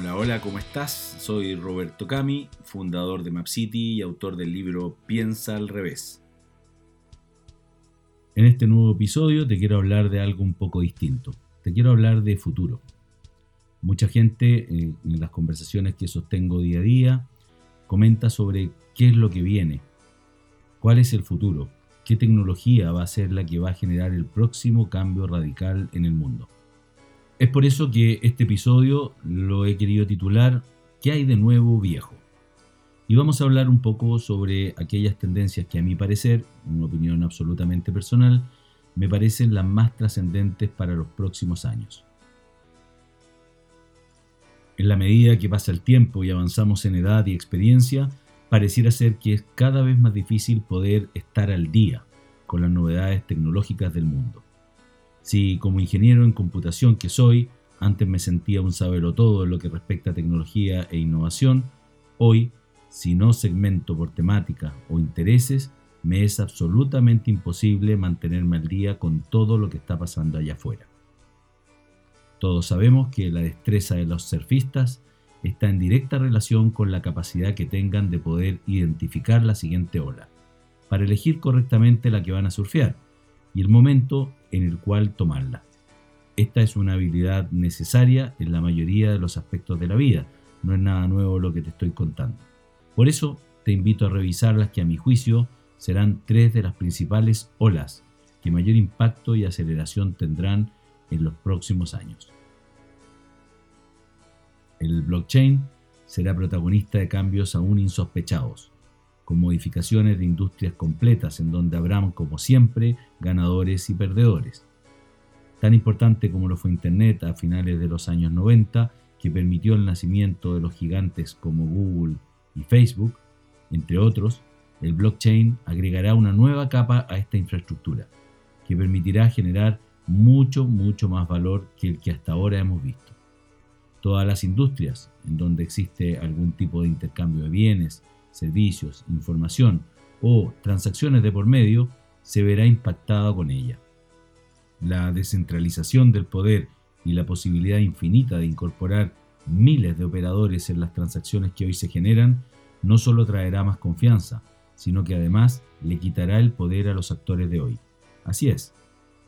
Hola, hola, ¿cómo estás? Soy Roberto Cami, fundador de MapCity y autor del libro Piensa al revés. En este nuevo episodio te quiero hablar de algo un poco distinto. Te quiero hablar de futuro. Mucha gente eh, en las conversaciones que sostengo día a día comenta sobre qué es lo que viene, cuál es el futuro, qué tecnología va a ser la que va a generar el próximo cambio radical en el mundo. Es por eso que este episodio lo he querido titular ¿Qué hay de nuevo viejo? Y vamos a hablar un poco sobre aquellas tendencias que a mi parecer, una opinión absolutamente personal, me parecen las más trascendentes para los próximos años. En la medida que pasa el tiempo y avanzamos en edad y experiencia, pareciera ser que es cada vez más difícil poder estar al día con las novedades tecnológicas del mundo. Si como ingeniero en computación que soy, antes me sentía un sabelo todo en lo que respecta a tecnología e innovación, hoy, si no segmento por temática o intereses, me es absolutamente imposible mantenerme al día con todo lo que está pasando allá afuera. Todos sabemos que la destreza de los surfistas está en directa relación con la capacidad que tengan de poder identificar la siguiente ola, para elegir correctamente la que van a surfear y el momento en el cual tomarla. Esta es una habilidad necesaria en la mayoría de los aspectos de la vida, no es nada nuevo lo que te estoy contando. Por eso te invito a revisar las que a mi juicio serán tres de las principales olas que mayor impacto y aceleración tendrán en los próximos años. El blockchain será protagonista de cambios aún insospechados, con modificaciones de industrias completas en donde habrán, como siempre, ganadores y perdedores. Tan importante como lo fue Internet a finales de los años 90, que permitió el nacimiento de los gigantes como Google y Facebook, entre otros, el blockchain agregará una nueva capa a esta infraestructura, que permitirá generar mucho, mucho más valor que el que hasta ahora hemos visto. Todas las industrias en donde existe algún tipo de intercambio de bienes, servicios, información o transacciones de por medio, se verá impactada con ella. La descentralización del poder y la posibilidad infinita de incorporar miles de operadores en las transacciones que hoy se generan no solo traerá más confianza, sino que además le quitará el poder a los actores de hoy. Así es,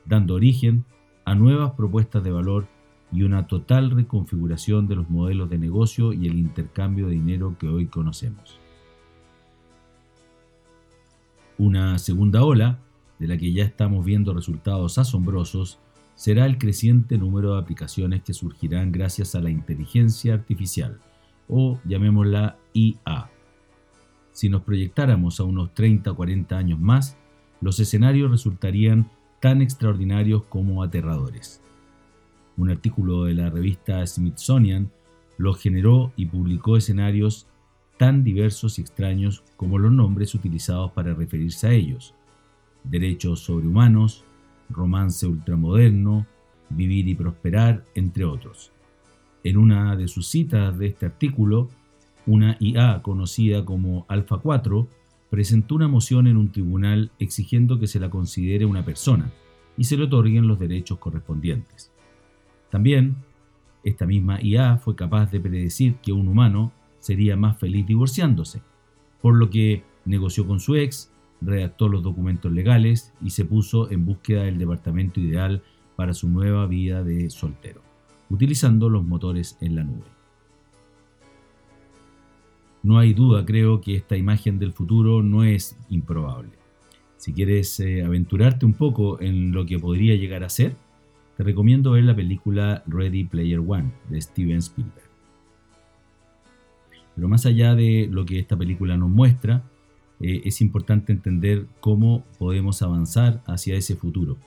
dando origen a nuevas propuestas de valor y una total reconfiguración de los modelos de negocio y el intercambio de dinero que hoy conocemos. Una segunda ola, de la que ya estamos viendo resultados asombrosos, será el creciente número de aplicaciones que surgirán gracias a la inteligencia artificial, o llamémosla IA. Si nos proyectáramos a unos 30 o 40 años más, los escenarios resultarían tan extraordinarios como aterradores. Un artículo de la revista Smithsonian lo generó y publicó escenarios tan diversos y extraños como los nombres utilizados para referirse a ellos. Derechos sobrehumanos, romance ultramoderno, vivir y prosperar, entre otros. En una de sus citas de este artículo, una IA conocida como Alpha 4 presentó una moción en un tribunal exigiendo que se la considere una persona y se le otorguen los derechos correspondientes. También, esta misma IA fue capaz de predecir que un humano sería más feliz divorciándose, por lo que negoció con su ex, redactó los documentos legales y se puso en búsqueda del departamento ideal para su nueva vida de soltero, utilizando los motores en la nube. No hay duda, creo que esta imagen del futuro no es improbable. Si quieres eh, aventurarte un poco en lo que podría llegar a ser, te recomiendo ver la película Ready Player One de Steven Spielberg. Pero más allá de lo que esta película nos muestra, eh, es importante entender cómo podemos avanzar hacia ese futuro.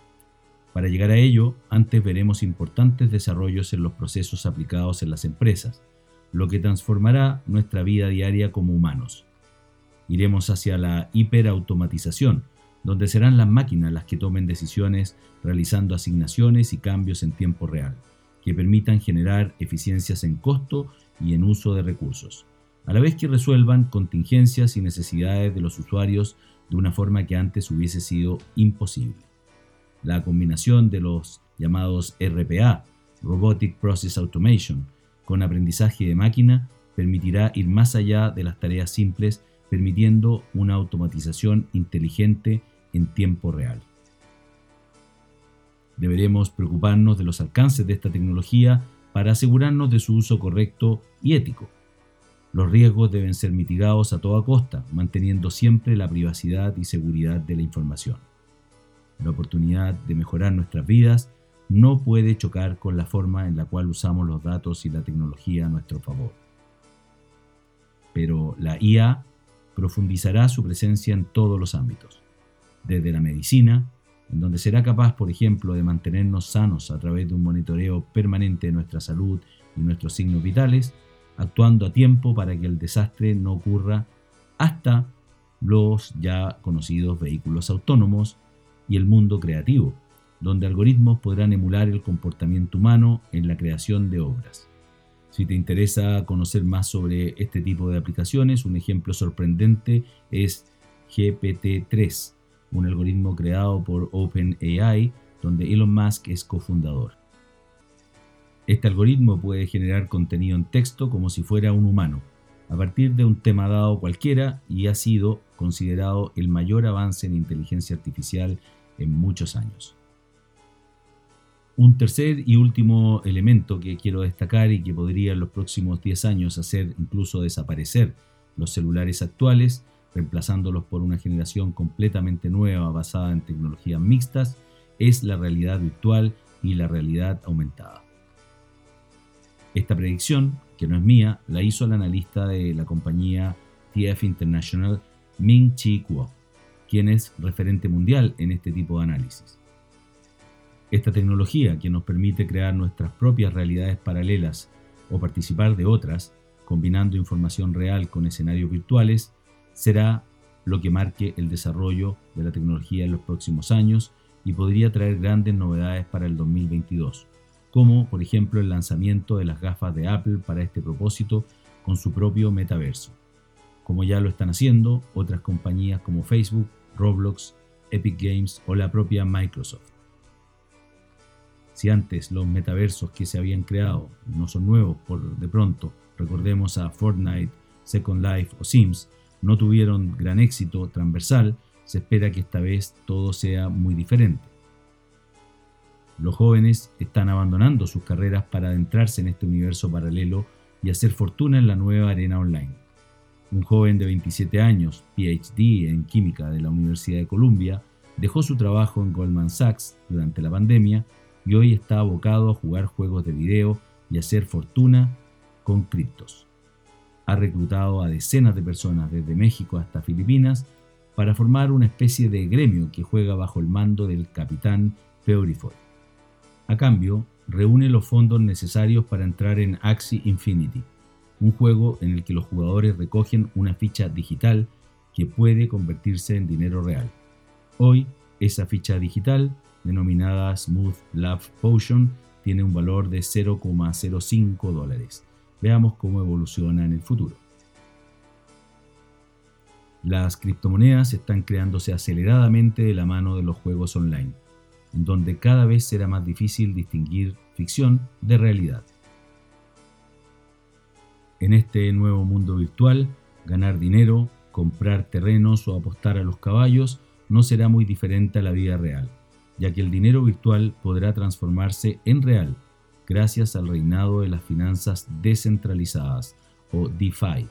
Para llegar a ello, antes veremos importantes desarrollos en los procesos aplicados en las empresas, lo que transformará nuestra vida diaria como humanos. Iremos hacia la hiperautomatización, donde serán las máquinas las que tomen decisiones realizando asignaciones y cambios en tiempo real, que permitan generar eficiencias en costo y en uso de recursos a la vez que resuelvan contingencias y necesidades de los usuarios de una forma que antes hubiese sido imposible. La combinación de los llamados RPA, Robotic Process Automation, con aprendizaje de máquina permitirá ir más allá de las tareas simples, permitiendo una automatización inteligente en tiempo real. Deberemos preocuparnos de los alcances de esta tecnología para asegurarnos de su uso correcto y ético. Los riesgos deben ser mitigados a toda costa, manteniendo siempre la privacidad y seguridad de la información. La oportunidad de mejorar nuestras vidas no puede chocar con la forma en la cual usamos los datos y la tecnología a nuestro favor. Pero la IA profundizará su presencia en todos los ámbitos, desde la medicina, en donde será capaz, por ejemplo, de mantenernos sanos a través de un monitoreo permanente de nuestra salud y nuestros signos vitales, actuando a tiempo para que el desastre no ocurra, hasta los ya conocidos vehículos autónomos y el mundo creativo, donde algoritmos podrán emular el comportamiento humano en la creación de obras. Si te interesa conocer más sobre este tipo de aplicaciones, un ejemplo sorprendente es GPT-3, un algoritmo creado por OpenAI, donde Elon Musk es cofundador. Este algoritmo puede generar contenido en texto como si fuera un humano, a partir de un tema dado cualquiera y ha sido considerado el mayor avance en inteligencia artificial en muchos años. Un tercer y último elemento que quiero destacar y que podría en los próximos 10 años hacer incluso desaparecer los celulares actuales reemplazándolos por una generación completamente nueva basada en tecnologías mixtas, es la realidad virtual y la realidad aumentada. Esta predicción, que no es mía, la hizo el analista de la compañía TF International, Ming Chi Kuo, quien es referente mundial en este tipo de análisis. Esta tecnología, que nos permite crear nuestras propias realidades paralelas o participar de otras, combinando información real con escenarios virtuales, será lo que marque el desarrollo de la tecnología en los próximos años y podría traer grandes novedades para el 2022, como por ejemplo el lanzamiento de las gafas de Apple para este propósito con su propio metaverso, como ya lo están haciendo otras compañías como Facebook, Roblox, Epic Games o la propia Microsoft. Si antes los metaversos que se habían creado no son nuevos por de pronto, recordemos a Fortnite, Second Life o Sims, no tuvieron gran éxito transversal, se espera que esta vez todo sea muy diferente. Los jóvenes están abandonando sus carreras para adentrarse en este universo paralelo y hacer fortuna en la nueva arena online. Un joven de 27 años, PhD en química de la Universidad de Columbia, dejó su trabajo en Goldman Sachs durante la pandemia y hoy está abocado a jugar juegos de video y hacer fortuna con criptos ha reclutado a decenas de personas desde México hasta Filipinas para formar una especie de gremio que juega bajo el mando del capitán Peorifoy. A cambio, reúne los fondos necesarios para entrar en Axie Infinity, un juego en el que los jugadores recogen una ficha digital que puede convertirse en dinero real. Hoy, esa ficha digital, denominada Smooth Love Potion, tiene un valor de 0,05 dólares Veamos cómo evoluciona en el futuro. Las criptomonedas están creándose aceleradamente de la mano de los juegos online, donde cada vez será más difícil distinguir ficción de realidad. En este nuevo mundo virtual, ganar dinero, comprar terrenos o apostar a los caballos no será muy diferente a la vida real, ya que el dinero virtual podrá transformarse en real gracias al reinado de las finanzas descentralizadas o DeFi,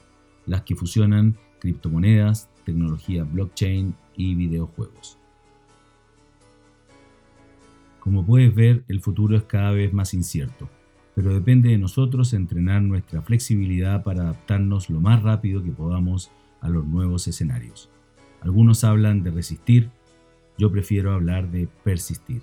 las que fusionan criptomonedas, tecnología blockchain y videojuegos. Como puedes ver, el futuro es cada vez más incierto, pero depende de nosotros entrenar nuestra flexibilidad para adaptarnos lo más rápido que podamos a los nuevos escenarios. Algunos hablan de resistir, yo prefiero hablar de persistir.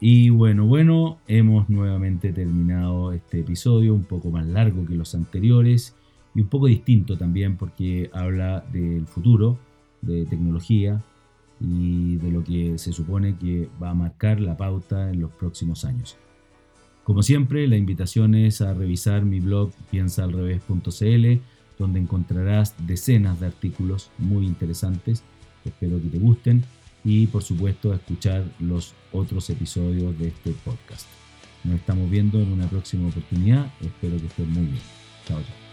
Y bueno, bueno, hemos nuevamente terminado este episodio, un poco más largo que los anteriores y un poco distinto también porque habla del futuro, de tecnología y de lo que se supone que va a marcar la pauta en los próximos años. Como siempre, la invitación es a revisar mi blog piensaalrevés.cl, donde encontrarás decenas de artículos muy interesantes, espero que te gusten y por supuesto escuchar los otros episodios de este podcast. Nos estamos viendo en una próxima oportunidad. Espero que estén muy bien. Chao, chao.